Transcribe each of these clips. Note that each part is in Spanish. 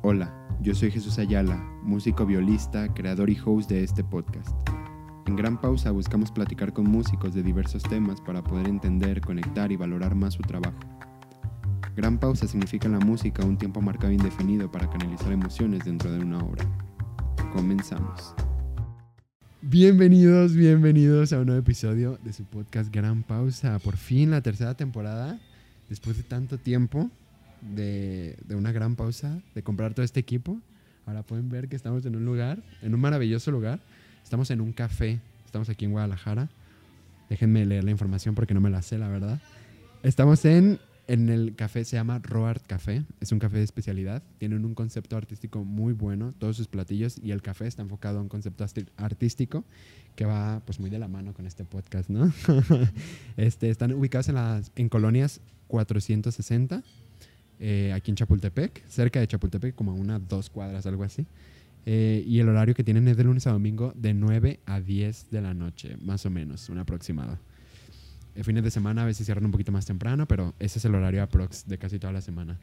Hola, yo soy Jesús Ayala, músico violista, creador y host de este podcast. En Gran Pausa buscamos platicar con músicos de diversos temas para poder entender, conectar y valorar más su trabajo. Gran Pausa significa en la música un tiempo marcado e indefinido para canalizar emociones dentro de una obra. Comenzamos. Bienvenidos, bienvenidos a un nuevo episodio de su podcast Gran Pausa. Por fin la tercera temporada, después de tanto tiempo de, de una gran pausa, de comprar todo este equipo. Ahora pueden ver que estamos en un lugar, en un maravilloso lugar. Estamos en un café, estamos aquí en Guadalajara. Déjenme leer la información porque no me la sé, la verdad. Estamos en, en el café, se llama Roart Café. Es un café de especialidad. Tienen un concepto artístico muy bueno, todos sus platillos. Y el café está enfocado a un concepto artístico que va pues muy de la mano con este podcast, ¿no? este, están ubicados en, las, en colonias 460, eh, aquí en Chapultepec, cerca de Chapultepec, como a una, dos cuadras, algo así. Eh, y el horario que tienen es de lunes a domingo de 9 a 10 de la noche, más o menos, un aproximado. El fines de semana a veces cierran un poquito más temprano, pero ese es el horario aprox de casi toda la semana.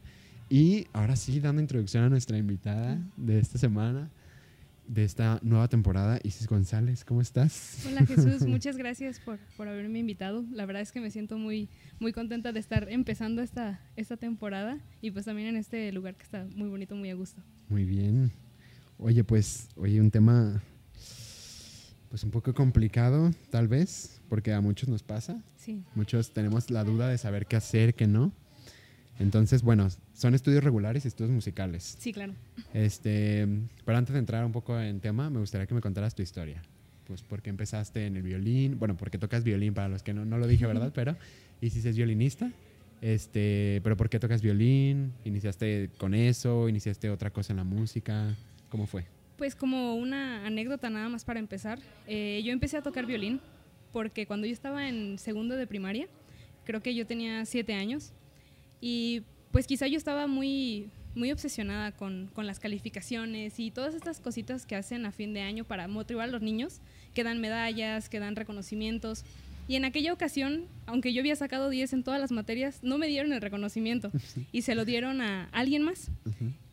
Y ahora sí, dando introducción a nuestra invitada de esta semana, de esta nueva temporada, Isis González, ¿cómo estás? Hola Jesús, muchas gracias por, por haberme invitado. La verdad es que me siento muy, muy contenta de estar empezando esta, esta temporada y pues también en este lugar que está muy bonito, muy a gusto. Muy bien. Oye, pues, oye, un tema pues un poco complicado, tal vez, porque a muchos nos pasa. Sí, Muchos tenemos la duda de saber qué hacer, qué no. Entonces, bueno, son estudios regulares y estudios musicales. sí, claro. Este, pero antes de entrar un poco en tema, me gustaría que me contaras tu historia. Pues, ¿por qué empezaste en el violín? Bueno, porque tocas violín para los que no, no lo dije, ¿verdad? Pero, y si es violinista, este, pero ¿por qué tocas violín? ¿Iniciaste con eso? ¿Iniciaste otra cosa en la música? ¿Cómo fue? Pues como una anécdota nada más para empezar, eh, yo empecé a tocar violín porque cuando yo estaba en segundo de primaria, creo que yo tenía siete años y pues quizá yo estaba muy, muy obsesionada con, con las calificaciones y todas estas cositas que hacen a fin de año para motivar a los niños, que dan medallas, que dan reconocimientos. Y en aquella ocasión, aunque yo había sacado 10 en todas las materias, no me dieron el reconocimiento y se lo dieron a alguien más.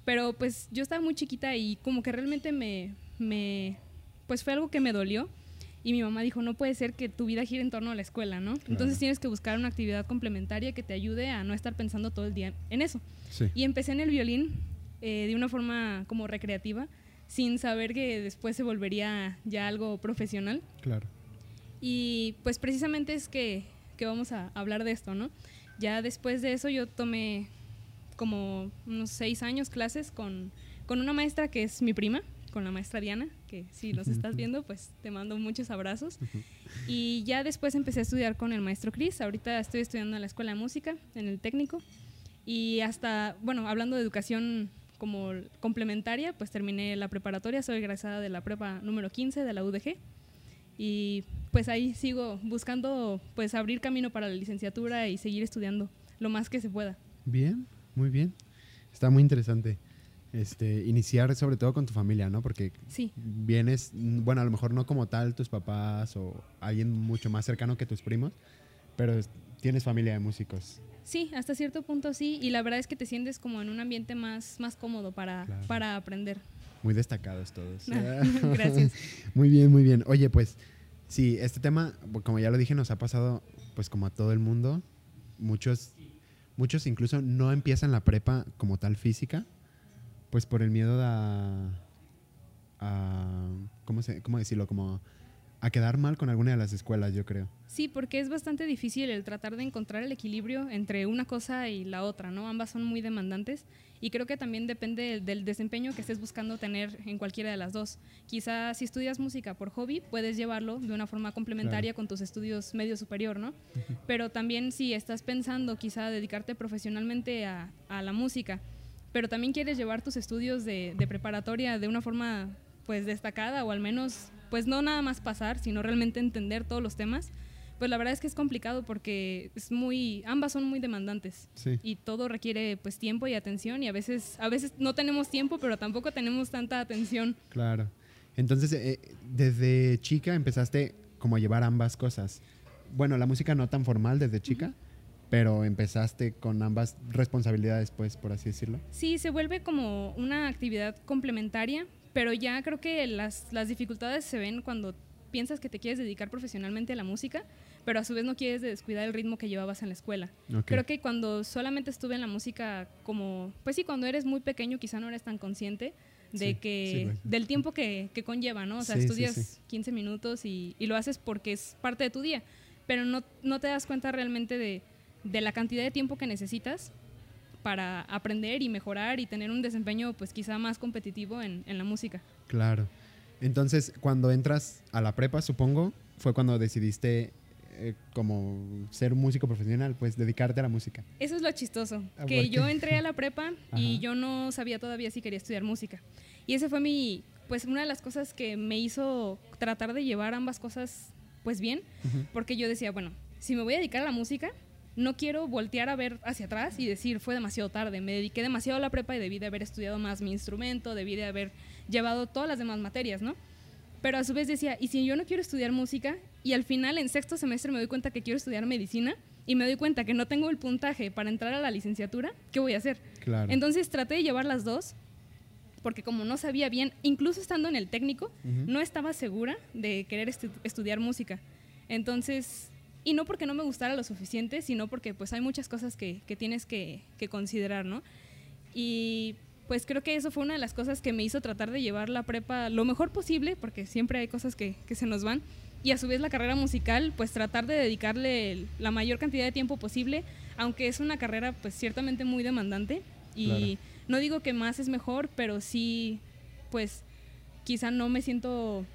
Pero pues yo estaba muy chiquita y como que realmente me, me, pues fue algo que me dolió. Y mi mamá dijo, no puede ser que tu vida gire en torno a la escuela, ¿no? Entonces tienes que buscar una actividad complementaria que te ayude a no estar pensando todo el día en eso. Sí. Y empecé en el violín eh, de una forma como recreativa, sin saber que después se volvería ya algo profesional. Claro. Y pues precisamente es que, que vamos a hablar de esto, ¿no? Ya después de eso yo tomé como unos seis años clases con, con una maestra que es mi prima, con la maestra Diana, que si nos estás viendo, pues te mando muchos abrazos. Y ya después empecé a estudiar con el maestro Cris. Ahorita estoy estudiando en la Escuela de Música, en el técnico. Y hasta, bueno, hablando de educación como complementaria, pues terminé la preparatoria, soy egresada de la prepa número 15 de la UDG. Y pues ahí sigo buscando pues abrir camino para la licenciatura y seguir estudiando lo más que se pueda. Bien, muy bien. Está muy interesante. Este, iniciar sobre todo con tu familia, ¿no? Porque Sí, vienes, bueno, a lo mejor no como tal tus papás o alguien mucho más cercano que tus primos, pero es- tienes familia de músicos. sí, hasta cierto punto sí. Y la verdad es que te sientes como en un ambiente más, más cómodo para, Claro. para aprender. Muy destacados todos. Gracias. Muy bien, muy bien. Oye, pues sí, este tema, como ya lo dije, nos ha pasado pues como a todo el mundo. Muchos, muchos incluso no empiezan la prepa como tal física, pues por el miedo a, a ¿cómo, se, ¿cómo decirlo? Como a quedar mal con alguna de las escuelas, yo creo. Sí, porque es bastante difícil el tratar de encontrar el equilibrio entre una cosa y la otra, ¿no? Ambas son muy demandantes y creo que también depende del desempeño que estés buscando tener en cualquiera de las dos. Quizá si estudias música por hobby, puedes llevarlo de una forma complementaria con tus estudios medio superior, ¿no? Pero también si estás pensando quizá dedicarte profesionalmente a, a la música, pero también quieres llevar tus estudios de, de preparatoria de una forma pues destacada o al menos pues no nada más pasar, sino realmente entender todos los temas, pues la verdad es que es complicado porque es muy ambas son muy demandantes Sí. y todo requiere pues tiempo y atención y a veces a veces no tenemos tiempo, pero tampoco tenemos tanta atención. Claro. Entonces, eh, desde chica empezaste como a llevar ambas cosas. Bueno, la música no tan formal desde chica, pero empezaste con ambas responsabilidades, pues, por así decirlo. Sí, se vuelve como una actividad complementaria, pero ya creo que las, las dificultades se ven cuando piensas que te quieres dedicar profesionalmente a la música, pero a su vez no quieres descuidar el ritmo que llevabas en la escuela. Ok. Creo que cuando solamente estuve en la música como, pues sí, cuando eres muy pequeño quizá no eres tan consciente de Sí, que, sí, del tiempo que, que conlleva, ¿no? O sea, Sí, estudias sí. 15 minutos y, y lo haces porque es parte de tu día, pero no, no te das cuenta realmente de, de la cantidad de tiempo que necesitas para aprender y mejorar y tener un desempeño pues quizá más competitivo en, en la música. Claro. Entonces, cuando entras a la prepa, supongo, fue cuando decidiste eh, como ser músico profesional, pues dedicarte a la música. Eso es lo chistoso, Ah, que yo entré a la prepa y Ajá. yo no sabía todavía si quería estudiar música. Y ese fue mi, pues una de las cosas que me hizo tratar de llevar ambas cosas pues bien, porque yo decía, bueno, si me voy a dedicar a la música, no quiero voltear a ver hacia atrás y decir, fue demasiado tarde, me dediqué demasiado a la prepa y debí de haber estudiado más mi instrumento, debí de haber llevado todas las demás materias, ¿no? Pero a su vez decía, ¿y si yo no quiero estudiar música? Y al final, en sexto semestre, me doy cuenta que quiero estudiar medicina y me doy cuenta que no tengo el puntaje para entrar a la licenciatura, ¿qué voy a hacer? Claro. Entonces traté de llevar las dos, porque como no sabía bien, incluso estando en el técnico, no estaba segura de querer estu- estudiar música. Entonces, y no porque no me gustara lo suficiente, sino porque pues hay muchas cosas que, que tienes que, que considerar, ¿no? Y pues creo que eso fue una de las cosas que me hizo tratar de llevar la prepa lo mejor posible, porque siempre hay cosas que, que se nos van. Y a su vez la carrera musical, pues tratar de dedicarle la mayor cantidad de tiempo posible, aunque es una carrera pues ciertamente muy demandante. Y Claro. no digo que más es mejor, pero sí, pues quizá no me siento,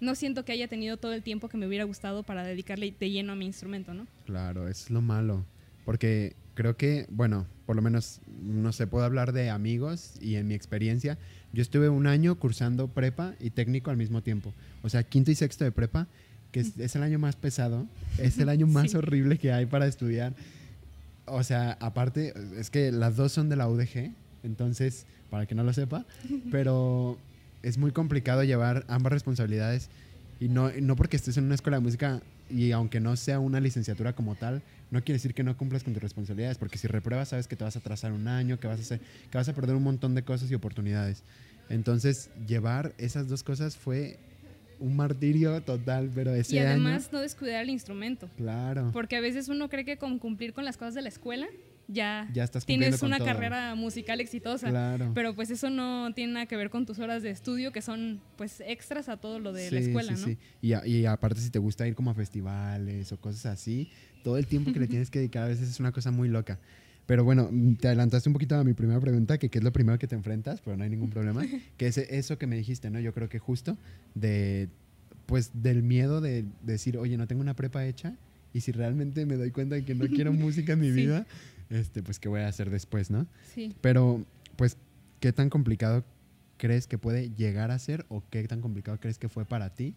no siento que haya tenido todo el tiempo que me hubiera gustado para dedicarle de lleno a mi instrumento, ¿no? Claro, es lo malo. Porque creo que, bueno, por lo menos, no sé, puedo hablar de amigos y en mi experiencia, yo estuve un año cursando prepa y técnico al mismo tiempo. O sea, quinto y sexto de prepa, que es, es el año más pesado, es el año más Sí. horrible que hay para estudiar. O sea, aparte, es que las dos son de la UDG, entonces, para que no lo sepa, pero es muy complicado llevar ambas responsabilidades y no, no porque estés en una escuela de música y aunque no sea una licenciatura como tal, no quiere decir que no cumplas con tus responsabilidades, porque si repruebas sabes que te vas a atrasar un año, que vas a, hacer, que vas a perder un montón de cosas y oportunidades. Entonces, llevar esas dos cosas fue un martirio total, pero ese y además año... no descuidar el instrumento, Claro, porque a veces uno cree que con cumplir con las cosas de la escuela ya, ya estás tienes una todo. carrera musical exitosa. Claro. Pero pues eso no tiene nada que ver con tus horas de estudio, que son pues extras a todo lo de la Sí, escuela, sí, ¿no? sí. Y, a- y aparte si te gusta ir como a festivales o cosas así, todo el tiempo que le tienes que dedicar a veces es una cosa muy loca. Pero bueno, te adelantaste un poquito a mi primera pregunta, que qué es lo primero que te enfrentas, pero no hay ningún problema, que es eso que me dijiste, ¿no? Yo creo que justo de, pues, del miedo de decir, oye, no tengo una prepa hecha, y si realmente me doy cuenta de que no quiero música en mi Sí. vida, este, pues, ¿qué voy a hacer después, no? Sí. Pero, pues, ¿qué tan complicado crees que puede llegar a ser o qué tan complicado crees que fue para ti?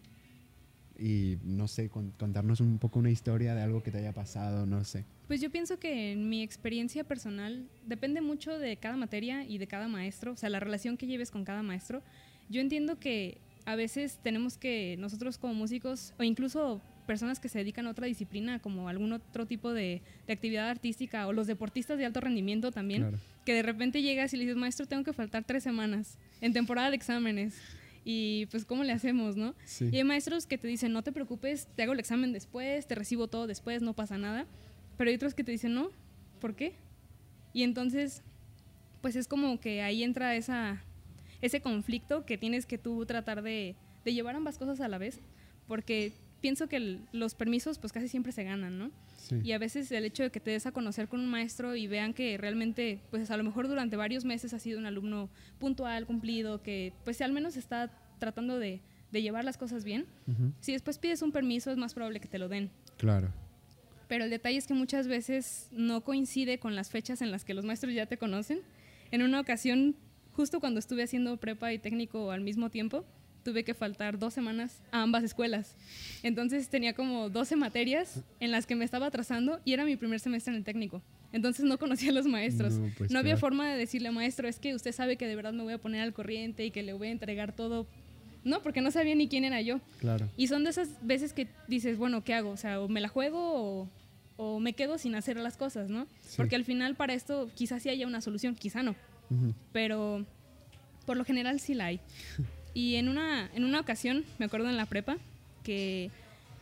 Y no sé, con- contarnos un poco una historia de algo que te haya pasado, no sé. Pues yo pienso que en mi experiencia personal depende mucho de cada materia y de cada maestro, o sea, la relación que lleves con cada maestro. Yo entiendo que a veces tenemos que nosotros como músicos o incluso personas que se dedican a otra disciplina como algún otro tipo de, de actividad artística o los deportistas de alto rendimiento también, Claro. que de repente llegas y le dices, maestro, tengo que faltar tres semanas en temporada de exámenes. Y pues, ¿cómo le hacemos, no? Sí. Y hay maestros que te dicen, no te preocupes, te hago el examen después, te recibo todo después, no pasa nada. Pero hay otros que te dicen, no, ¿por qué? Y entonces, pues es como que ahí entra esa, ese conflicto que tienes que tú tratar de, de llevar ambas cosas a la vez, porque pienso que el- los permisos pues casi siempre se ganan, ¿no? Sí. Y a veces el hecho de que te des a conocer con un maestro y vean que realmente, pues a lo mejor durante varios meses has sido un alumno puntual, cumplido, que pues al menos está tratando de, de llevar las cosas bien. Ujú. Si después pides un permiso es más probable que te lo den. Claro. Pero el detalle es que muchas veces no coincide con las fechas en las que los maestros ya te conocen. En una ocasión, justo cuando estuve haciendo prepa y técnico al mismo tiempo, tuve que faltar dos semanas a ambas escuelas. Entonces tenía como 12 materias en las que me estaba atrasando y era mi primer semestre en el técnico. Entonces no conocía a los maestros. No, No, pues, había claro. forma de decirle, maestro, es que usted sabe que de verdad me voy a poner al corriente y que le voy a entregar todo. No, porque no sabía ni quién era yo. Claro. Y son de esas veces que dices, bueno, ¿qué hago? O sea, o me la juego o, o me quedo sin hacer las cosas, ¿no? Sí. Porque al final para esto quizás sí haya una solución, quizá no, Ujú. pero por lo general sí la hay. Y en una, en una ocasión, me acuerdo en la prepa, que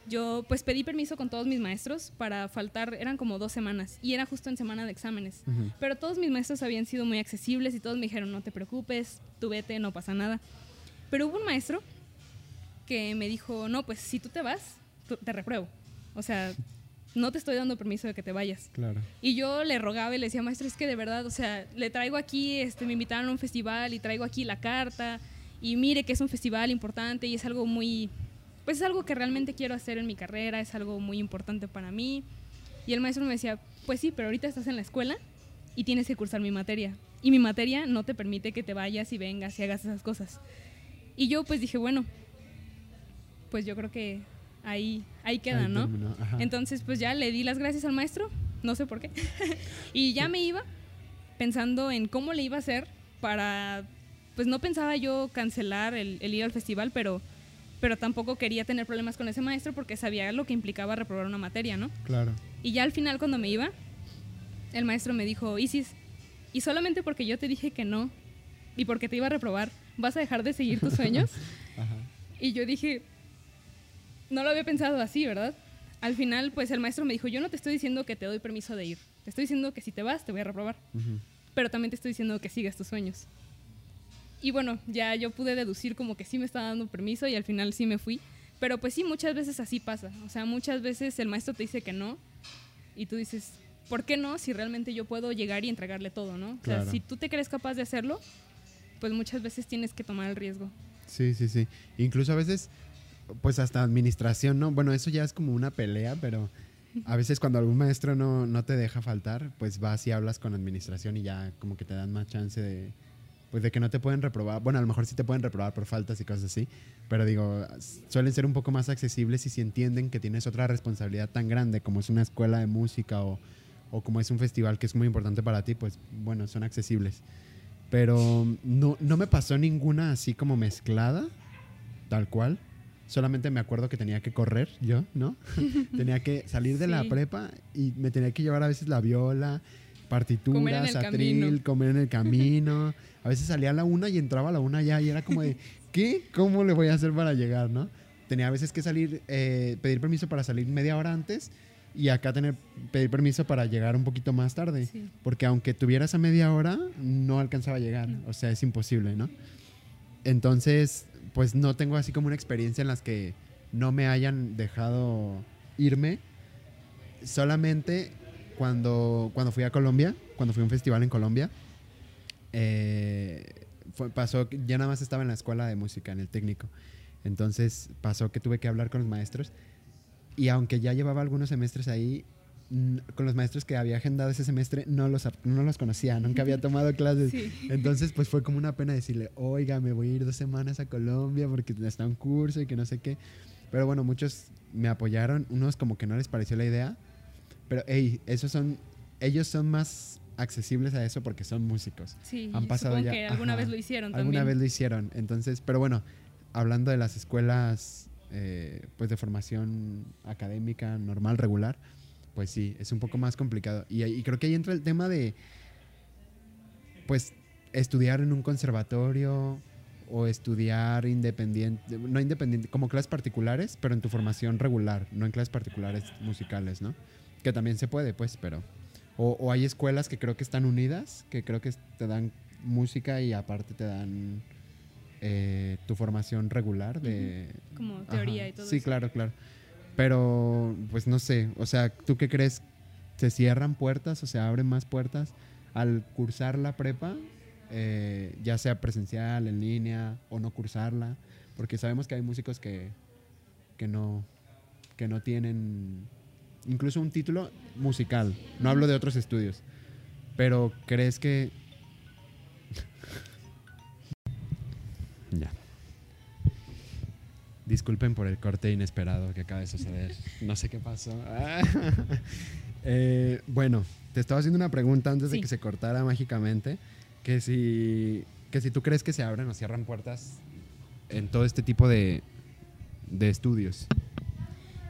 yo pues pedí permiso con todos mis maestros para faltar, eran como dos semanas, y era justo en semana de exámenes. Ujú. Pero todos mis maestros habían sido muy accesibles y todos me dijeron, no te preocupes, tú vete, no pasa nada. Pero hubo un maestro que me dijo, no, pues si tú te vas, te repruebo. O sea, no te estoy dando permiso de que te vayas. Claro. Y yo le rogaba y le decía, maestro, es que de verdad, o sea, le traigo aquí, este, me invitaron a un festival y traigo aquí la carta y mire que es un festival importante y es algo muy, pues es algo que realmente quiero hacer en mi carrera, es algo muy importante para mí. Y el maestro me decía, pues sí, pero ahorita estás en la escuela y tienes que cursar mi materia. Y mi materia no te permite que te vayas y vengas y hagas esas cosas. Y yo pues dije, bueno, pues yo creo que ahí, ahí queda, Ahí ¿no? terminó. Entonces, pues ya le di las gracias al maestro, no sé por qué. y ya me iba pensando en cómo le iba a hacer para, pues no pensaba yo cancelar el, el ir al festival, pero, pero tampoco quería tener problemas con ese maestro porque sabía lo que implicaba reprobar una materia, ¿no? Claro. Y ya al final cuando me iba, el maestro me dijo, Isis, y solamente porque yo te dije que no y porque te iba a reprobar, ¿vas a dejar de seguir tus sueños? Ajá. Y yo dije, no lo había pensado así, ¿verdad? Al final, pues el maestro me dijo, yo no te estoy diciendo que te doy permiso de ir. Te estoy diciendo que si te vas, te voy a reprobar. Pero también te estoy diciendo que sigas tus sueños. Y bueno, ya yo pude deducir como que sí me estaba dando permiso y al final sí me fui. Pero pues sí, muchas veces así pasa. O sea, muchas veces el maestro te dice que no y tú dices, ¿por qué no? Si realmente yo puedo llegar y entregarle todo, ¿no? O sea, si tú te crees capaz de hacerlo, pues muchas veces tienes que tomar el riesgo. Sí, sí, sí. Incluso a veces, pues hasta administración, ¿no? Bueno, eso ya es como una pelea, pero a veces cuando algún maestro no, no te deja faltar, pues vas y hablas con administración y ya como que te dan más chance de, pues de que no te pueden reprobar. Bueno, a lo mejor sí te pueden reprobar por faltas y cosas así, pero digo, suelen ser un poco más accesibles y si entienden que tienes otra responsabilidad tan grande como es una escuela de música o, o como es un festival que es muy importante para ti, pues bueno, son accesibles. Pero no, no me pasó ninguna así como mezclada, tal cual. Solamente me acuerdo que tenía que correr yo, ¿no? tenía que salir de la Sí. prepa y me tenía que llevar a veces la viola, partituras, Comer en el atril, camino. comer en el camino. A veces salía a la una y entraba a la una ya y era como de, ¿qué? ¿Cómo le voy a hacer para llegar, no? Tenía a veces que salir, eh, pedir permiso para salir media hora antes y acá tener, pedir permiso para llegar un poquito más tarde. Sí. Porque aunque tuvieras a media hora, no alcanzaba a llegar. No. O sea, es imposible, ¿no? Entonces, pues no tengo así como una experiencia en las que no me hayan dejado irme. Solamente cuando, cuando fui a Colombia, cuando fui a un festival en Colombia, eh, fue- pasó, ya nada más estaba en la escuela de música, en el técnico. Entonces pasó que tuve que hablar con los maestros y aunque ya llevaba algunos semestres ahí, con los maestros que había agendado ese semestre, no los, no los conocía, nunca había tomado clases. Sí. Entonces, pues fue como una pena decirle, oiga, me voy a ir dos semanas a Colombia porque está un curso y que no sé qué. Pero bueno, muchos me apoyaron, unos como que no les pareció la idea. Pero, hey, esos son, ellos son más accesibles a eso porque son músicos. Sí, Han pasado supongo ya- que alguna ajá. vez lo hicieron Alguna también. vez lo hicieron. Entonces, pero bueno, hablando de las escuelas, eh, pues de formación académica normal, regular, pues sí, es un poco más complicado. Y, y creo que ahí entra el tema de, pues, estudiar en un conservatorio o estudiar independiente, no independiente, como clases particulares, pero en tu formación regular, no en clases particulares musicales, ¿no? Que también se puede, pues, pero... O, o hay escuelas que creo que están unidas, que creo que te dan música y aparte te dan eh, tu formación regular de... Como teoría Ajá. y todo Sí, eso. claro, claro. Pero, pues no sé, o sea, ¿tú qué crees? ¿Se cierran puertas o se abren más puertas al cursar la prepa? Eh, ya sea presencial, en línea o no cursarla. Porque sabemos que hay músicos que, que, no, que no tienen incluso un título musical. No hablo de otros estudios. Pero ¿crees que... ya. Disculpen por el corte inesperado que acaba de suceder. No sé qué pasó. Eh, bueno, te estaba haciendo una pregunta antes de que se cortara mágicamente. Que si, que si tú crees que se abren o cierran puertas en todo este tipo de, de estudios.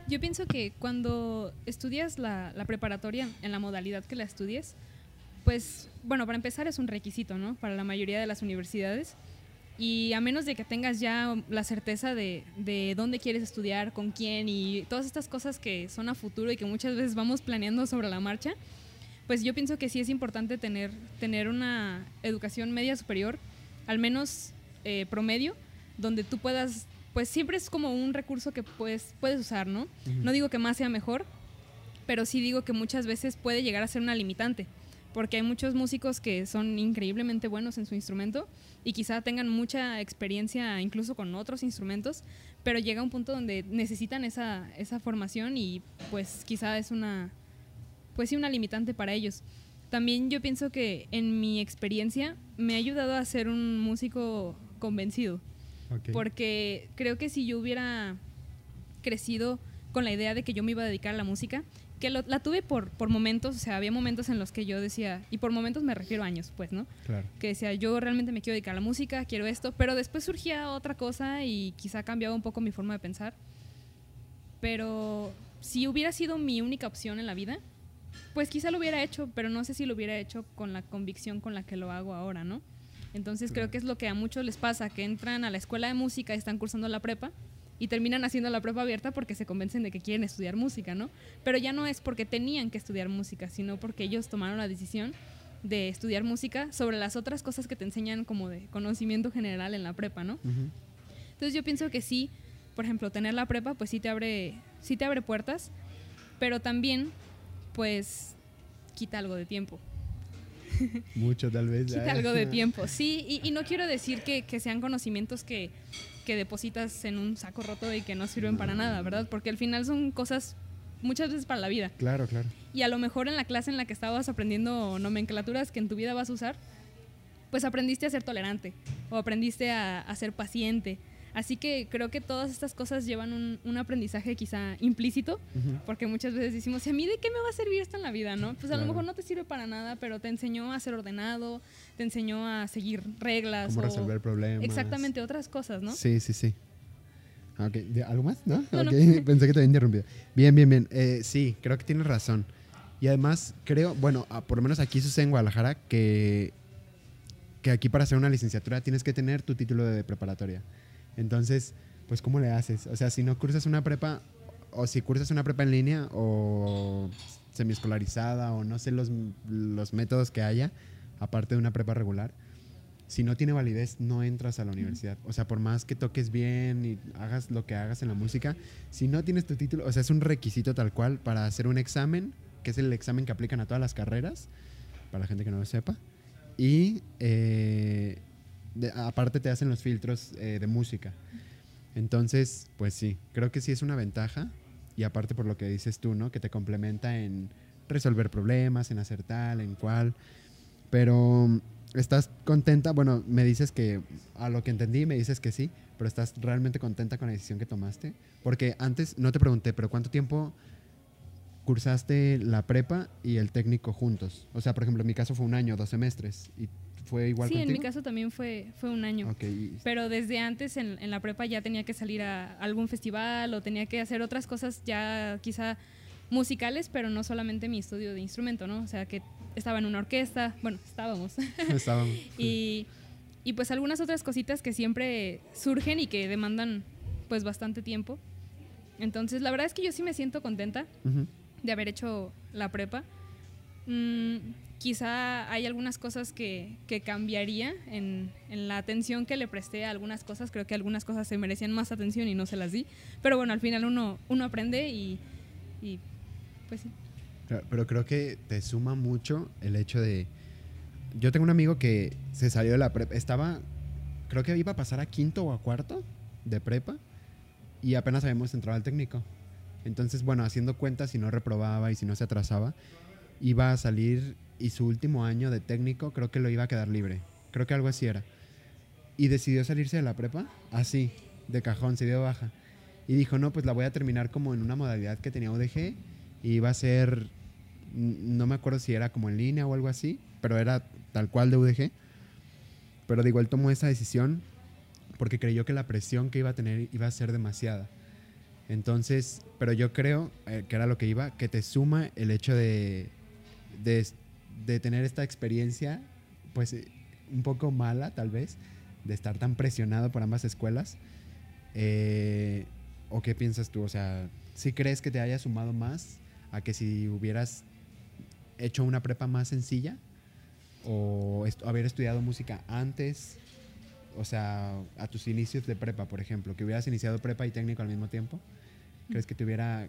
Yo pienso que cuando estudias la, preparatoria en la modalidad que la estudies, pues, bueno, para empezar es un requisito, ¿no? Para la mayoría de las universidades. Y a menos de que tengas ya la certeza de, de, dónde quieres estudiar, con quién y todas estas cosas que son a futuro y que muchas veces vamos planeando sobre la marcha, pues yo pienso que sí es importante tener, tener una educación media superior, al menos eh, promedio, donde tú puedas, pues siempre es como un recurso que puedes, puedes usar, ¿no? Uh -huh. No digo que más sea mejor, pero sí digo que muchas veces puede llegar a ser una limitante porque hay muchos músicos que son increíblemente buenos en su instrumento y quizá tengan mucha experiencia incluso con otros instrumentos, pero llega un punto donde necesitan esa, esa formación y pues quizá es una, pues sí, una limitante para ellos. También yo pienso que en mi experiencia me ha ayudado a ser un músico convencido, okay. porque creo que si yo hubiera crecido con la idea de que yo me iba a dedicar a la música, que lo, la tuve por, por momentos, o sea, había momentos en los que yo decía, y por momentos me refiero a años, pues, ¿no? Claro. Que decía, yo realmente me quiero dedicar a la música, quiero esto, pero después surgía otra cosa y quizá cambiaba un poco mi forma de pensar. Pero si hubiera sido mi única opción en la vida, pues quizá lo hubiera hecho, pero no sé si lo hubiera hecho con la convicción con la que lo hago ahora, ¿no? Entonces creo que es lo que a muchos les pasa, que entran a la escuela de música y están cursando la prepa y terminan haciendo la prueba abierta porque se convencen de que quieren estudiar música, ¿no? Pero ya no es porque tenían que estudiar música, sino porque ellos tomaron la decisión de estudiar música sobre las otras cosas que te enseñan como de conocimiento general en la prepa, ¿no? Uh -huh. Entonces yo pienso que sí, por ejemplo, tener la prepa pues sí te abre sí te abre puertas, pero también pues quita algo de tiempo. Mucho tal vez. Quita algo de tiempo, sí, y, y no quiero decir que, que sean conocimientos que, que depositas en un saco roto y que no sirven para nada, ¿verdad? Porque al final son cosas muchas veces para la vida. Claro, claro. Y a lo mejor en la clase en la que estabas aprendiendo nomenclaturas que en tu vida vas a usar, pues aprendiste a ser tolerante o aprendiste a, a ser paciente. Así que creo que todas estas cosas llevan un, un aprendizaje quizá implícito, uh -huh. porque muchas veces decimos, ¿y a mí de qué me va a servir esto en la vida? ¿no? Pues a claro. lo mejor no te sirve para nada, pero te enseñó a ser ordenado, te enseñó a seguir reglas. Cómo o resolver problemas. Exactamente, otras cosas, ¿no? Sí, sí, sí. Okay. ¿Algo más? ¿No? no, okay. no. Pensé que te había interrumpido. Bien, bien, bien. Eh, sí, creo que tienes razón. Y además, creo, bueno, por lo menos aquí sucede en Guadalajara que, que aquí para hacer una licenciatura tienes que tener tu título de preparatoria. Entonces, pues, ¿cómo le haces? O sea, si no cursas una prepa, o si cursas una prepa en línea, o semiescolarizada, o no sé los, los métodos que haya, aparte de una prepa regular, si no tiene validez, no entras a la universidad. O sea, por más que toques bien y hagas lo que hagas en la música, si no tienes tu título, o sea, es un requisito tal cual para hacer un examen, que es el examen que aplican a todas las carreras, para la gente que no lo sepa. Y eh, aparte te hacen los filtros eh, de música. Entonces, pues sí, creo que sí es una ventaja. Y aparte por lo que dices tú, ¿no? Que te complementa en resolver problemas, en hacer tal, en cual. Pero ¿Estás contenta? Bueno, me dices que a lo que entendí me dices que sí, pero ¿estás realmente contenta con la decisión que tomaste? Porque antes no te pregunté, pero ¿cuánto tiempo cursaste la prepa y el técnico juntos? O sea, por ejemplo, en mi caso fue un año, dos semestres. ¿Y fue igual sí, contigo? en mi caso también fue, fue un año. Okay. Pero desde antes en, en, la prepa ya tenía que salir a algún festival o tenía que hacer otras cosas ya quizá musicales, pero no solamente mi estudio de instrumento, ¿no? O sea, que estaba en una orquesta, bueno, estábamos. estábamos. y, y, pues algunas otras cositas que siempre surgen y que demandan pues bastante tiempo. Entonces, la verdad es que yo sí me siento contenta uh -huh. de haber hecho la prepa. Mm, quizá hay algunas cosas que, que cambiaría en, en, la atención que le presté a algunas cosas. Creo que algunas cosas se merecían más atención y no se las di. Pero bueno, al final uno, uno aprende y, y pues sí. Pero creo que te suma mucho el hecho de... Yo tengo un amigo que se salió de la prepa, estaba, creo que iba a pasar a quinto o a cuarto de prepa y apenas habíamos entrado al técnico. Entonces, bueno, haciendo cuentas, si no reprobaba y si no se atrasaba, iba a salir y su último año de técnico creo que lo iba a quedar libre. Creo que algo así era. Y decidió salirse de la prepa, así, de cajón, se dio baja. Y dijo, no, pues la voy a terminar como en una modalidad que tenía UDG y iba a ser no me acuerdo si era como en línea o algo así, pero era tal cual de UDG. Pero digo, él tomó esa decisión porque creyó que la presión que iba a tener iba a ser demasiada. Entonces, pero yo creo, eh, que era lo que iba, que te suma el hecho de, de, de tener esta experiencia, pues eh, un poco mala tal vez, de estar tan presionado por ambas escuelas. Eh, ¿O qué piensas tú? O sea, ¿sí crees que te haya sumado más a que si hubieras hecho una prepa más sencilla? ¿O haber estudiado música antes? O sea, a tus inicios de prepa, por ejemplo, que hubieras iniciado prepa y técnico al mismo tiempo. ¿Crees que te hubiera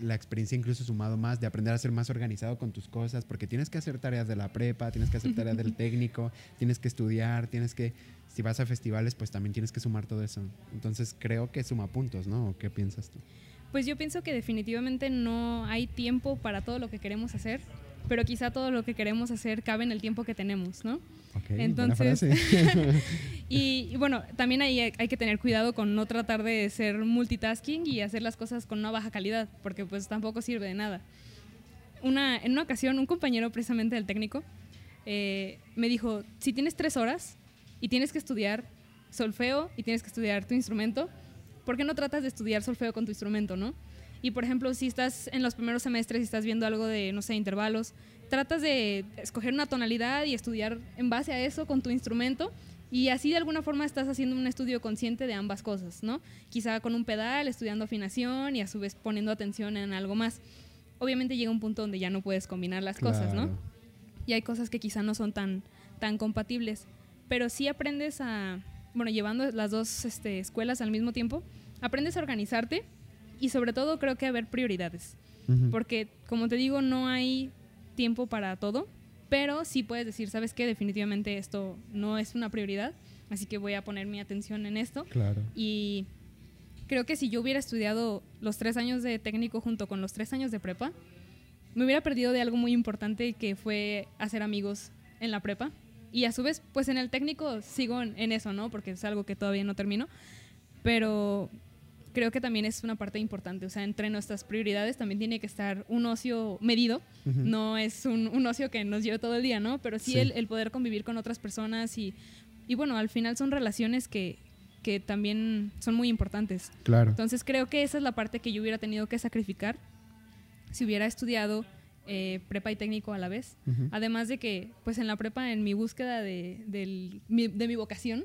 la experiencia incluso sumado más de aprender a ser más organizado con tus cosas? Porque tienes que hacer tareas de la prepa, tienes que hacer tareas del técnico, tienes que estudiar, tienes que, si vas a festivales, pues también tienes que sumar todo eso. Entonces creo que suma puntos, ¿no? ¿O qué piensas tú? Pues yo pienso que definitivamente no hay tiempo para todo lo que queremos hacer, pero quizá todo lo que queremos hacer cabe en el tiempo que tenemos, ¿no? Entonces- buena frase. Y, y bueno, también ahí hay, hay que tener cuidado con no tratar de ser multitasking y hacer las cosas con una baja calidad, porque pues tampoco sirve de nada. Una, en una ocasión, un compañero precisamente del técnico eh, me dijo, si tienes tres horas y tienes que estudiar solfeo y tienes que estudiar tu instrumento, ¿por qué no tratas de estudiar solfeo con tu instrumento, no? Y por ejemplo, si estás en los primeros semestres y estás viendo algo de, no sé, intervalos, tratas de escoger una tonalidad y estudiar en base a eso con tu instrumento y así de alguna forma estás haciendo un estudio consciente de ambas cosas, ¿no? Quizá con un pedal, estudiando afinación y a su vez poniendo atención en algo más. Obviamente llega un punto donde ya no puedes combinar las cosas, ¿no? Y hay cosas que quizá no son tan, tan compatibles. Pero sí aprendes a, bueno, llevando las dos este, escuelas al mismo tiempo, aprendes a organizarte y sobre todo creo que a ver prioridades. Ujú. Porque, como te digo, no hay tiempo para todo, pero sí puedes decir, ¿sabes qué? Definitivamente esto no es una prioridad, así que voy a poner mi atención en esto. Claro. Y creo que si yo hubiera estudiado los tres años de técnico junto con los tres años de prepa, me hubiera perdido de algo muy importante que fue hacer amigos en la prepa. Y a su vez, pues en el técnico sigo en, en eso, ¿no? Porque es algo que todavía no termino. Pero creo que también es una parte importante. O sea, entre nuestras prioridades también tiene que estar un ocio medido. Ujú. No es un, un ocio que nos lleve todo el día, ¿no? Pero sí, Sí. El, el poder convivir con otras personas y, y bueno, al final son relaciones que, que también son muy importantes. Claro. Entonces creo que esa es la parte que yo hubiera tenido que sacrificar si hubiera estudiado eh, prepa y técnico a la vez. Además de que, pues en la prepa, en mi búsqueda de, mi, de mi vocación,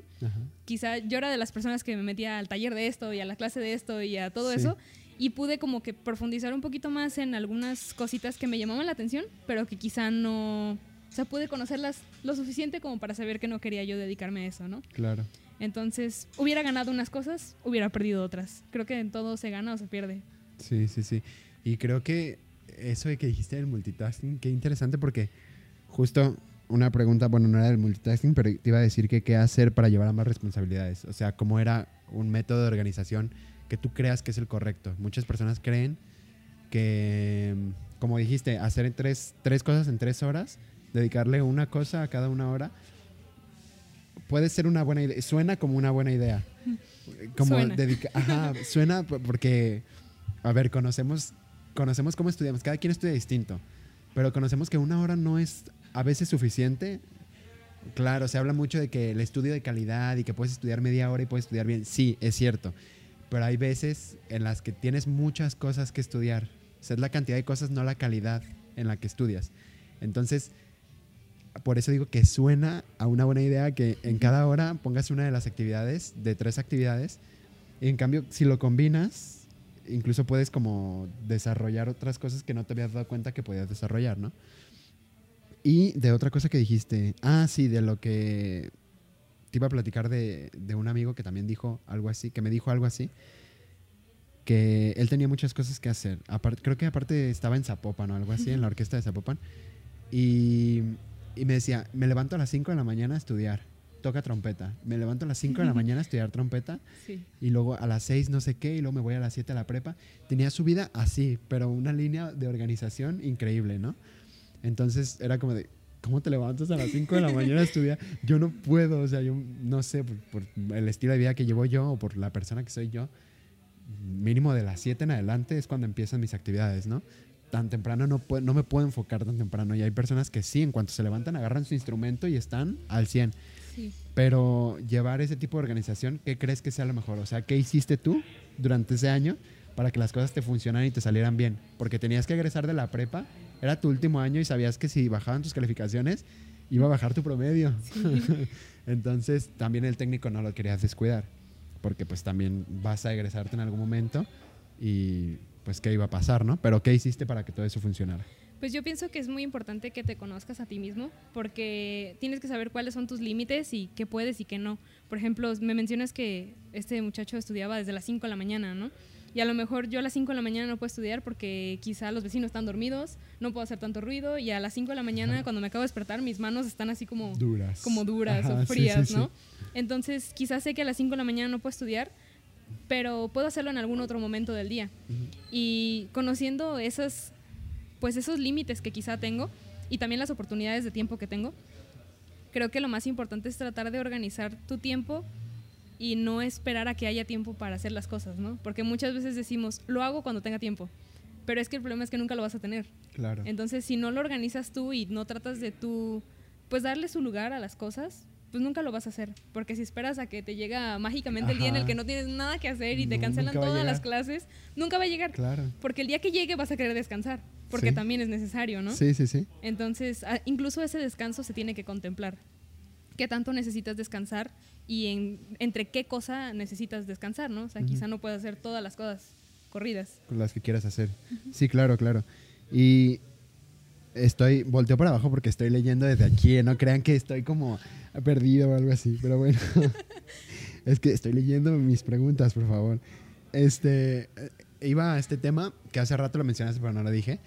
quizá yo era de las personas que me metía al taller de esto y a la clase de esto y a todo Sí. eso. Y pude como que profundizar un poquito más en algunas cositas que me llamaban la atención, pero que quizá no... O sea, pude conocerlas lo suficiente como para saber que no quería yo dedicarme a eso, ¿no? Claro. Entonces, hubiera ganado unas cosas, hubiera perdido otras. Creo que en todo se gana o se pierde. Sí, sí, sí. Y creo que eso de que dijiste del multitasking, qué interesante porque justo una pregunta, bueno, no era del multitasking, pero te iba a decir que qué hacer para llevar a más responsabilidades. O sea, cómo era un método de organización que tú creas que es el correcto. Muchas personas creen que, como dijiste, hacer en tres, tres cosas en tres horas, dedicarle una cosa a cada una hora, puede ser una buena idea. Suena como una buena idea. Como Suena. dedica- Ajá, suena porque, a ver, conocemos, conocemos cómo estudiamos. Cada quien estudia distinto. Pero conocemos que una hora no es a veces suficiente. Claro, se habla mucho de que el estudio de calidad y que puedes estudiar media hora y puedes estudiar bien. Sí, es cierto. Pero hay veces en las que tienes muchas cosas que estudiar. O sea, es la cantidad de cosas, no la calidad en la que estudias. Entonces, por eso digo que suena a una buena idea que en cada hora pongas una de las actividades, de tres actividades. Y en cambio, si lo combinas, incluso puedes como desarrollar otras cosas que no te habías dado cuenta que podías desarrollar, ¿no? Y de otra cosa que dijiste, ah, sí, de lo que te iba a platicar de, de un amigo que también dijo algo así, que me dijo algo así, que él tenía muchas cosas que hacer. Aparte, creo que aparte estaba en Zapopan o algo así, en la orquesta de Zapopan. Y, y me decía, me levanto a las 5 de la mañana a estudiar, toca trompeta. Me levanto a las 5 de la mañana a estudiar trompeta Sí. y luego a las 6 no sé qué y luego me voy a las 7 a la prepa. Tenía su vida así, pero una línea de organización increíble, ¿no? Entonces era como de, ¿cómo te levantas a las 5 de la mañana a estudiar? Yo no puedo, o sea, yo no sé, por, por el estilo de vida que llevo yo o por la persona que soy yo, mínimo de las 7 en adelante es cuando empiezan mis actividades, ¿no? Tan temprano no, puedo- no me puedo enfocar tan temprano y hay personas que sí, en cuanto se levantan agarran su instrumento y están al 100. Sí. Pero llevar ese tipo de organización, ¿qué crees que sea lo mejor? O sea, ¿qué hiciste tú durante ese año para que las cosas te funcionaran y te salieran bien. Porque tenías que egresar de la prepa, era tu último año y sabías que si bajaban tus calificaciones, iba a bajar tu promedio. Entonces también el técnico no lo querías descuidar, porque pues también vas a egresarte en algún momento y pues qué iba a pasar, ¿no? Pero ¿qué hiciste para que todo eso funcionara? Pues yo pienso que es muy importante que te conozcas a ti mismo porque tienes que saber cuáles son tus límites y qué puedes y qué no. Por ejemplo, me mencionas que este muchacho estudiaba desde las 5 de la mañana, ¿no? Y a lo mejor yo a las 5 de la mañana no puedo estudiar porque quizá los vecinos están dormidos, no puedo hacer tanto ruido y a las 5 de la mañana cuando me acabo de despertar mis manos están así como duras, como duras o frías, ¿no? Entonces quizás sé que a las 5 de la mañana no puedo estudiar, pero puedo hacerlo en algún otro momento del día. Y conociendo esas pues esos límites que quizá tengo y también las oportunidades de tiempo que tengo, creo que lo más importante es tratar de organizar tu tiempo y no esperar a que haya tiempo para hacer las cosas, ¿no? Porque muchas veces decimos, lo hago cuando tenga tiempo, pero es que el problema es que nunca lo vas a tener. Claro. Entonces, si no lo organizas tú y no tratas de tú, pues darle su lugar a las cosas, pues nunca lo vas a hacer. Porque si esperas a que te llega mágicamente el día en el que no tienes nada que hacer y te cancelan todas las clases, nunca va a llegar. Claro. Porque el día que llegue vas a querer descansar, porque también es necesario, ¿no? Sí, sí, sí. Entonces, incluso ese descanso se tiene que contemplar. ¿Qué tanto necesitas descansar y en, entre qué cosa necesitas descansar, ¿no? O sea, quizá no puedes hacer todas las cosas corridas. Las que quieras hacer. Sí, claro, claro. Y estoy, volteo para abajo porque estoy leyendo desde aquí, no crean que estoy como perdido o algo así, pero bueno. es que estoy leyendo mis preguntas, por favor. Este, eh, iba a este tema que hace rato lo mencionaste, pero no lo dije,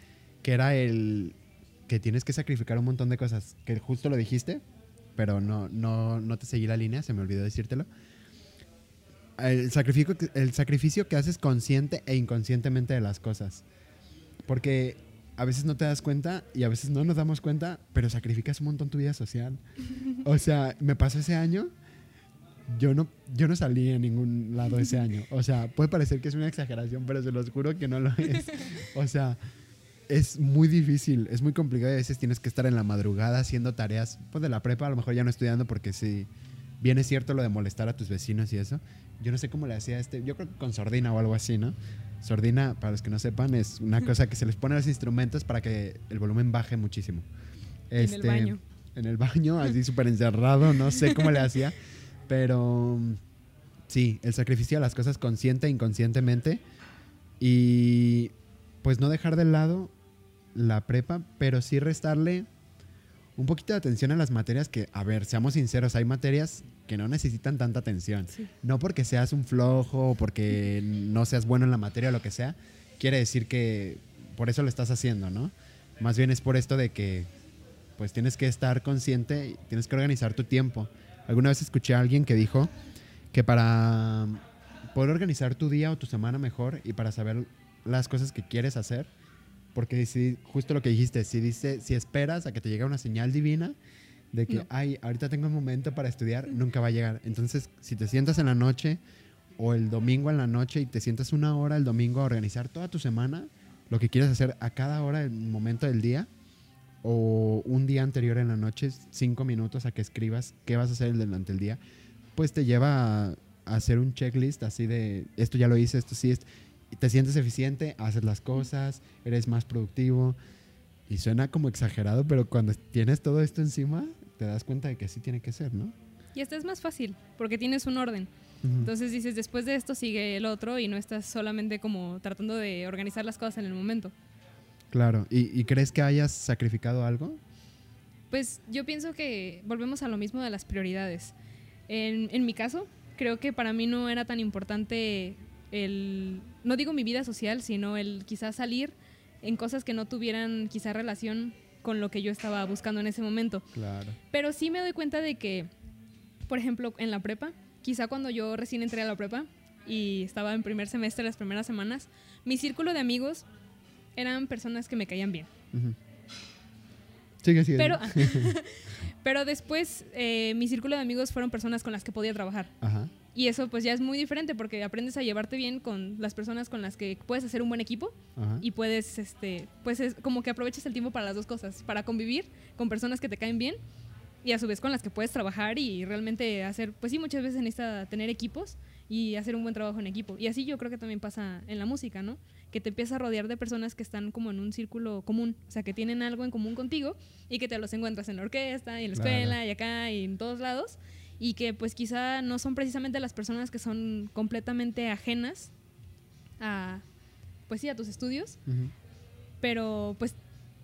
que era el que tienes que sacrificar un montón de cosas, que justo lo dijiste, pero no, no, no te seguí la línea, se me olvidó decírtelo. El sacrificio, el sacrificio que haces consciente e inconscientemente de las cosas. Porque a veces no te das cuenta y a veces no nos damos cuenta, pero sacrificas un montón tu vida social. O sea, me pasó ese año, yo no, yo no salí a ningún lado ese año. O sea, puede parecer que es una exageración, pero se los juro que no lo es. O sea, es muy difícil, es muy complicado a veces tienes que estar en la madrugada haciendo tareas pues, de la prepa, a lo mejor ya no estudiando porque si bien es cierto lo de molestar a tus vecinos y eso. Yo no sé cómo le hacía este, yo creo que con sordina o algo así, ¿no? Sordina, para los que no sepan, es una cosa que se les pone a los instrumentos para que el volumen baje muchísimo. Este, en el baño. En el baño, así súper encerrado, no sé cómo le hacía, pero sí, el sacrificio a las cosas consciente e inconscientemente y pues no dejar de lado la prepa, pero sí restarle un poquito de atención a las materias que, a ver, seamos sinceros, hay materias que no necesitan tanta atención. No porque seas un flojo o porque no seas bueno en la materia o lo que sea, quiere decir que por eso lo estás haciendo, ¿no? Más bien es por esto de que pues tienes que estar consciente y tienes que organizar tu tiempo. Alguna vez escuché a alguien que dijo que para poder organizar tu día o tu semana mejor y para saber las cosas que quieres hacer, porque si, justo lo que dijiste, si, dice, si esperas a que te llegue una señal divina de que, ay, ahorita tengo un momento para estudiar, nunca va a llegar. Entonces, si te sientas en la noche o el domingo en la noche y te sientas una hora el domingo a organizar toda tu semana, lo que quieres hacer a cada hora, el momento del día, o un día anterior en la noche, cinco minutos a que escribas qué vas a hacer durante el día, pues te lleva a, hacer un checklist así de esto ya lo hice, esto sí, esto te sientes eficiente, haces las cosas, eres más productivo. Y suena como exagerado, pero cuando tienes todo esto encima, te das cuenta de que así tiene que ser, ¿no? Y esto es más fácil, porque tienes un orden. Entonces dices, después de esto sigue el otro y no estás solamente como tratando de organizar las cosas en el momento. Claro, ¿y, crees que hayas sacrificado algo? Pues yo pienso que volvemos a lo mismo de las prioridades. En, en mi caso, creo que para mí no era tan importante el, no digo mi vida social, sino el quizás salir en cosas que no tuvieran quizá relación con lo que yo estaba buscando en ese momento. Claro. Pero sí me doy cuenta de que, por ejemplo, en la prepa, quizá cuando yo recién entré a la prepa y estaba en primer semestre, las primeras semanas, mi círculo de amigos eran personas que me caían bien. Sigue, sigue. Pero, pero después eh, mi círculo de amigos fueron personas con las que podía trabajar. Ajá. Y eso pues ya es muy diferente porque aprendes a llevarte bien con las personas con las que puedes hacer un buen equipo y puedes, este, pues es como que aprovechas el tiempo para las dos cosas, para convivir con personas que te caen bien y a su vez con las que puedes trabajar y realmente hacer, pues sí, muchas veces necesitas tener equipos y hacer un buen trabajo en equipo. Y así yo creo que también pasa en la música, ¿no? Que te empiezas a rodear de personas que están como en un círculo común, o sea, que tienen algo en común contigo y que te los encuentras en la orquesta y en la escuela y acá y en todos lados y que pues quizá no son precisamente las personas que son completamente ajenas a pues sí a tus estudios, pero pues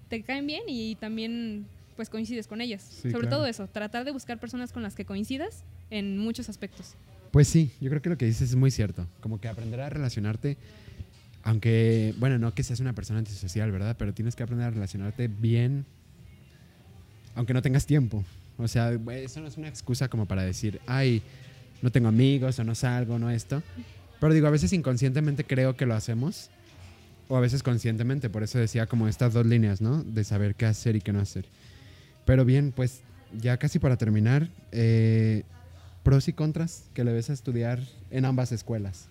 te caen bien y también pues coincides con ellas. Sobre todo eso, tratar de buscar personas con las que coincidas en muchos aspectos. Pues sí, yo creo que lo que dices es muy cierto. Como que aprender a relacionarte, aunque, bueno, no que seas una persona antisocial, ¿verdad? Pero tienes que aprender a relacionarte bien, aunque no tengas tiempo. O sea, eso no es una excusa como para decir, ay, no tengo amigos o no salgo, no esto. Pero digo, a veces inconscientemente creo que lo hacemos. O a veces conscientemente, por eso decía como estas dos líneas, ¿no? De saber qué hacer y qué no hacer. Pero bien, pues ya casi para terminar, eh, pros y contras que le ves a estudiar en ambas escuelas?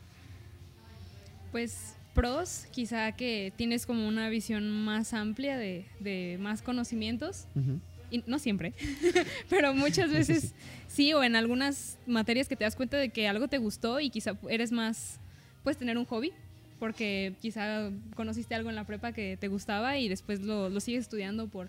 Pues pros, quizá que tienes como una visión más amplia de, más conocimientos. Y no siempre, pero muchas veces sí. o en algunas materias que te das cuenta de que algo te gustó y quizá eres más, puedes tener un hobby, porque quizá conociste algo en la prepa que te gustaba y después lo, lo sigues estudiando por,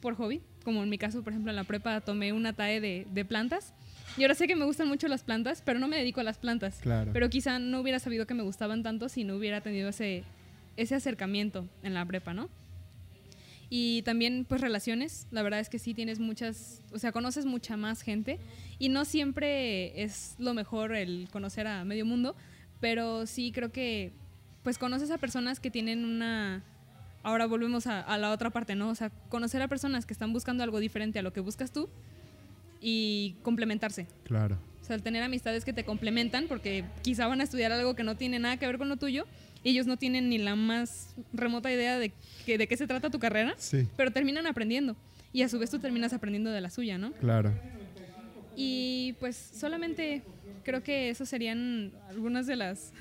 por hobby, como en mi caso, por ejemplo, en la prepa tomé una TAE de, de plantas y ahora sé que me gustan mucho las plantas, pero no me dedico a las plantas. Claro. Pero quizá no hubiera sabido que me gustaban tanto si no hubiera tenido ese, ese acercamiento en la prepa, ¿no? Y también, pues, relaciones. La verdad es que sí tienes muchas, o sea, conoces mucha más gente. Y no siempre es lo mejor el conocer a medio mundo, pero sí creo que, pues, conoces a personas que tienen una... Ahora volvemos a, a la otra parte, ¿no? O sea, conocer a personas que están buscando algo diferente a lo que buscas tú y complementarse. Claro. O sea, el tener amistades que te complementan, porque quizá van a estudiar algo que no tiene nada que ver con lo tuyo, ellos no tienen ni la más remota idea de, que, de qué se trata tu carrera, sí. pero terminan aprendiendo. Y a su vez tú terminas aprendiendo de la suya, ¿no? Claro. Y pues solamente creo que eso serían algunas de las...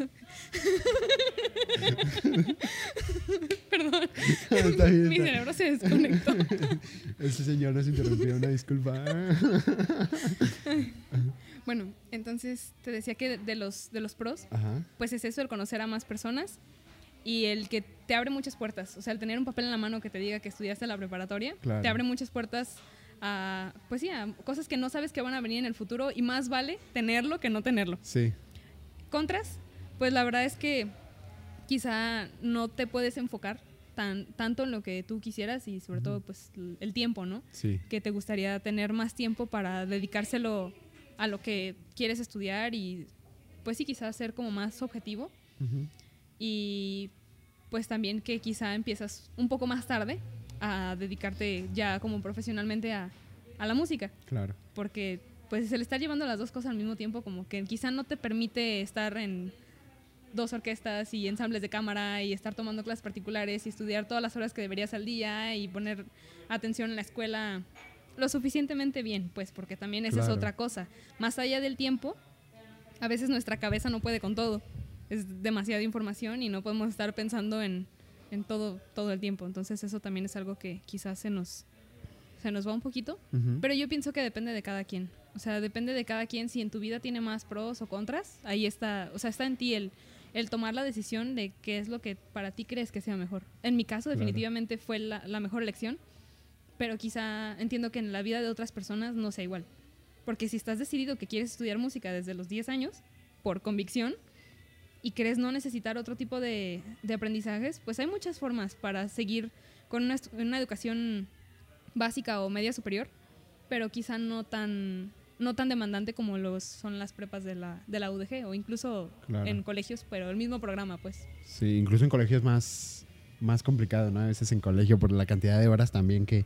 Perdón. Mi cerebro se desconectó. Ese señor nos interrumpió, una disculpa. bueno, entonces te decía que de los, de los pros, pues es eso, el conocer a más personas y el que te abre muchas puertas. O sea, el tener un papel en la mano que te diga que estudiaste la preparatoria, te abre muchas puertas a, pues sí, a cosas que no sabes que van a venir en el futuro y más vale tenerlo que no tenerlo. Sí. Contras, pues la verdad es que quizá no te puedes enfocar tan, tanto en lo que tú quisieras y sobre todo pues el tiempo, ¿no? Sí. Que te gustaría tener más tiempo para dedicárselo a lo que quieres estudiar y pues sí, quizás ser como más objetivo. Y pues también que quizá empiezas un poco más tarde a dedicarte ya como profesionalmente a, a la música. Claro. Porque pues el estar llevando las dos cosas al mismo tiempo como que quizá no te permite estar en dos orquestas y ensambles de cámara y estar tomando clases particulares y estudiar todas las horas que deberías al día y poner atención en la escuela lo suficientemente bien, pues porque también esa es otra cosa. Más allá del tiempo, a veces nuestra cabeza no puede con todo. Es demasiada información y no podemos estar pensando en en todo, todo el tiempo. Entonces eso también es algo que quizás se nos, se nos va un poquito. Pero yo pienso que depende de cada quien. O sea, depende de cada quien si en tu vida tiene más pros o contras. Ahí está, o sea, está en ti el, el tomar la decisión de qué es lo que para ti crees que sea mejor. En mi caso definitivamente fue la, la mejor elección, pero quizá entiendo que en la vida de otras personas no sea igual. Porque si estás decidido que quieres estudiar música desde los 10 años, por convicción, y crees no necesitar otro tipo de, aprendizajes, pues hay muchas formas para seguir con una, educación básica o media superior, pero quizá no tan, no tan demandante como lo son las prepas de la, de la UDG o incluso en colegios, pero el mismo programa, pues. Sí, incluso en colegios más, más complicado, ¿no? A veces en colegio por la cantidad de horas también que,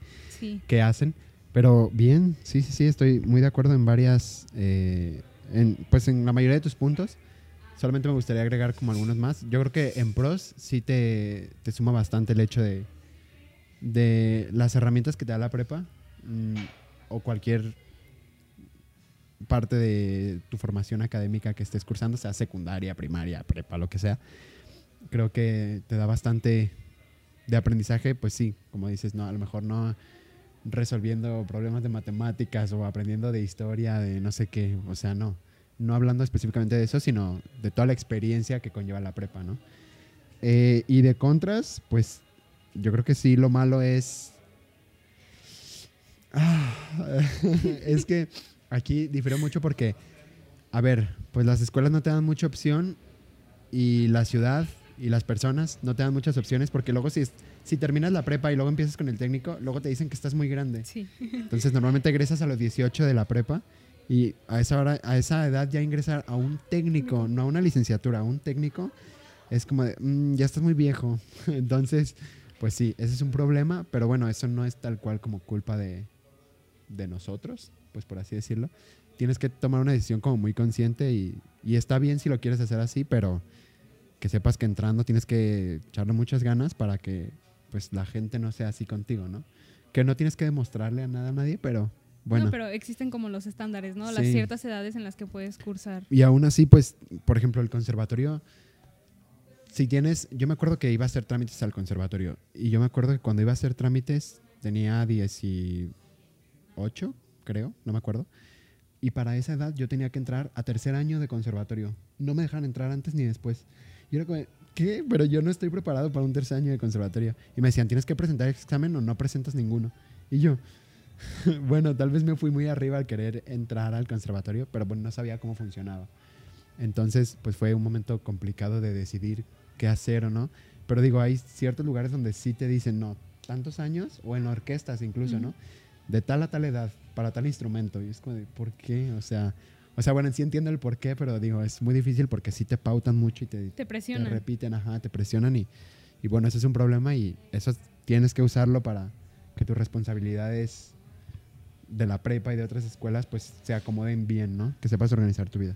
que hacen. Pero bien, sí, sí, sí, estoy muy de acuerdo en varias, eh, en, pues en la mayoría de tus puntos. Solamente me gustaría agregar como algunos más. Yo creo que en pros sí te, te suma bastante el hecho de, de las herramientas que te da la prepa mm, o cualquier parte de tu formación académica que estés cursando, sea secundaria, primaria, prepa, lo que sea. Creo que te da bastante de aprendizaje, pues sí, como dices, no, a lo mejor no resolviendo problemas de matemáticas o aprendiendo de historia, de no sé qué, o sea, no no hablando específicamente de eso, sino de toda la experiencia que conlleva la prepa, ¿no? Eh, y de contras, pues yo creo que sí, lo malo es... Ah, es que aquí difiere mucho porque, a ver, pues las escuelas no te dan mucha opción y la ciudad y las personas no te dan muchas opciones porque luego si, si terminas la prepa y luego empiezas con el técnico, luego te dicen que estás muy grande. Sí. Entonces normalmente egresas a los 18 de la prepa y a esa, hora, a esa edad ya ingresar a un técnico, no a una licenciatura, a un técnico, es como de, "Mm, ya estás muy viejo. Entonces, pues sí, ese es un problema, pero bueno, eso no es tal cual como culpa de, de nosotros, pues por así decirlo. Tienes que tomar una decisión como muy consciente y, y está bien si lo quieres hacer así, pero que sepas que entrando tienes que echarle muchas ganas para que pues la gente no sea así contigo, ¿no? Que no tienes que demostrarle a nada a nadie, pero bueno. No, pero existen como los estándares, ¿no? Las Sí. ciertas edades en las que puedes cursar. Y aún así, pues, por ejemplo, el conservatorio, si tienes, yo me acuerdo que iba a hacer trámites al conservatorio y yo me acuerdo que cuando iba a hacer trámites tenía 18, creo, no me acuerdo. Y para esa edad yo tenía que entrar a tercer año de conservatorio. No me dejan entrar antes ni después. Y era como, ¿qué? Pero yo no estoy preparado para un tercer año de conservatorio. Y me decían, ¿tienes que presentar examen o no presentas ninguno? Y yo, bueno, tal vez me fui muy arriba al querer entrar al conservatorio, pero bueno, no sabía cómo funcionaba. Entonces, pues fue un momento complicado de decidir qué hacer o no. Pero digo, hay ciertos lugares donde sí te dicen, no, tantos años, o en orquestas incluso, ¿no? De tal a tal edad, para tal instrumento. Y es como de, ¿por qué? O sea, o sea, bueno, sí entiendo el por qué, pero digo, es muy difícil porque sí te pautan mucho y te, Te te presiona. repiten, ajá, te presionan y, y bueno, eso es un problema y eso tienes que usarlo para que tus responsabilidades de la prepa y de otras escuelas pues se acomoden bien, ¿no? Que sepas organizar tu vida.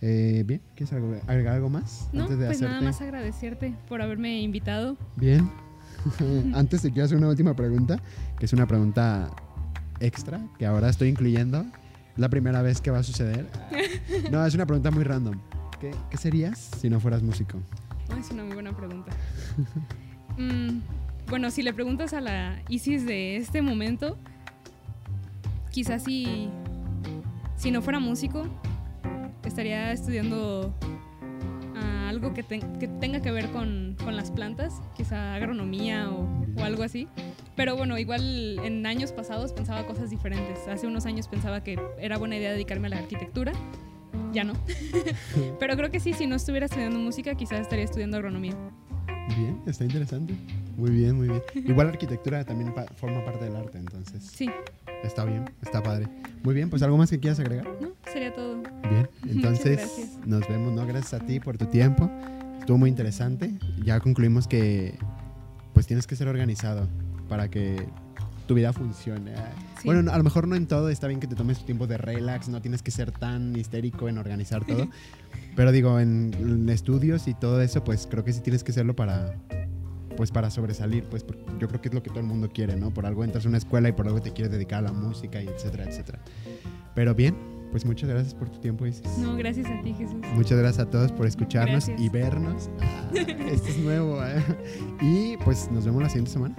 Eh, bien, ¿quieres agregar algo más? No, antes de pues nada hacerte- más agradecerte por haberme invitado. Bien. Antes te quiero hacer una última pregunta, que es una pregunta extra, que ahora estoy incluyendo. La primera vez que va a suceder. No, es una pregunta muy random. ¿Qué, qué serías si no fueras músico? Oh, es una muy buena pregunta. Mm, bueno, si le preguntas a la Isis de este momento, quizás si, si no fuera músico, estaría estudiando ah, algo que, que tenga que ver con, con las plantas, quizá agronomía o, o algo así. Pero bueno, igual en años pasados pensaba cosas diferentes. Hace unos años pensaba que era buena idea dedicarme a la arquitectura. Ya no. Pero creo que sí, si no estuviera estudiando música, quizás estaría estudiando agronomía. Bien, está interesante. Muy bien, muy bien. Igual la arquitectura también pa- forma parte del arte, entonces Sí, está bien, está padre. Muy bien, pues algo más que quieras agregar. ¿no? Sería todo. Bien, entonces nos vemos, ¿no? Gracias a ti por tu tiempo. Estuvo muy interesante. Ya concluimos que pues tienes que ser organizado para que tu vida funcione. Sí. Bueno, no, a lo mejor no en todo, está bien que te tomes tu tiempo de relax, no tienes que ser tan histérico en organizar todo. Pero digo, en, en estudios y todo eso, pues creo que sí tienes que hacerlo para pues para sobresalir, pues yo creo que es lo que todo el mundo quiere, ¿no? Por algo entras a una escuela y por algo te quieres dedicar a la música y etcétera, etcétera. Pero bien, pues muchas gracias por tu tiempo, Isis. No, gracias a ti, Jesús. Muchas gracias a todos por escucharnos Gracias. y vernos. Ah, esto es nuevo. ¿eh? Y pues nos vemos la siguiente semana.